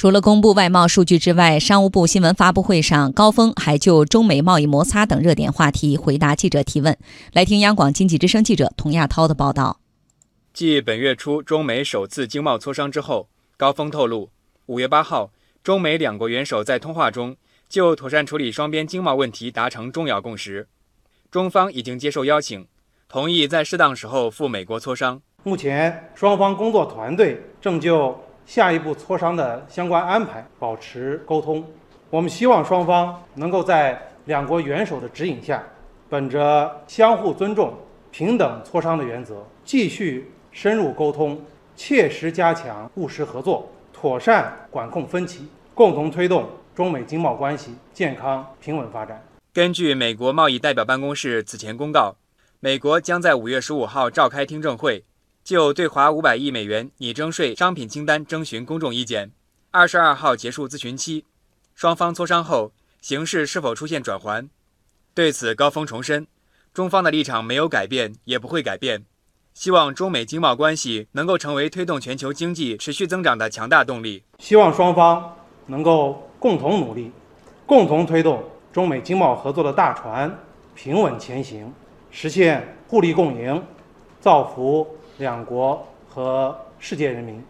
除了公布外贸数据之外，商务部新闻发布会上，高峰还就中美贸易摩擦等热点话题回答记者提问。来听央广经济之声记者童亚涛的报道。继本月初中美首次经贸磋商之后，高峰透露，五月八号，中美两国元首在通话中就妥善处理双边经贸问题达成重要共识。中方已经接受邀请，同意在适当时候赴美国磋商。目前，双方工作团队正就下一步磋商的相关安排保持沟通，我们希望双方能够在两国元首的指引下，本着相互尊重、平等磋商的原则，继续深入沟通，切实加强务实合作，妥善管控分歧，共同推动中美经贸关系健康平稳发展。根据美国贸易代表办公室此前公告，美国将在五月十五号召开听证会。就对华五百亿美元拟征税商品清单征询公众意见，二十二号结束咨询期。双方磋商后，形势是否出现转圜？对此，高峰重申，中方的立场没有改变，也不会改变。希望中美经贸关系能够成为推动全球经济持续增长的强大动力。希望双方能够共同努力，共同推动中美经贸合作的大船平稳前行，实现互利共赢，造福。两国和世界人民。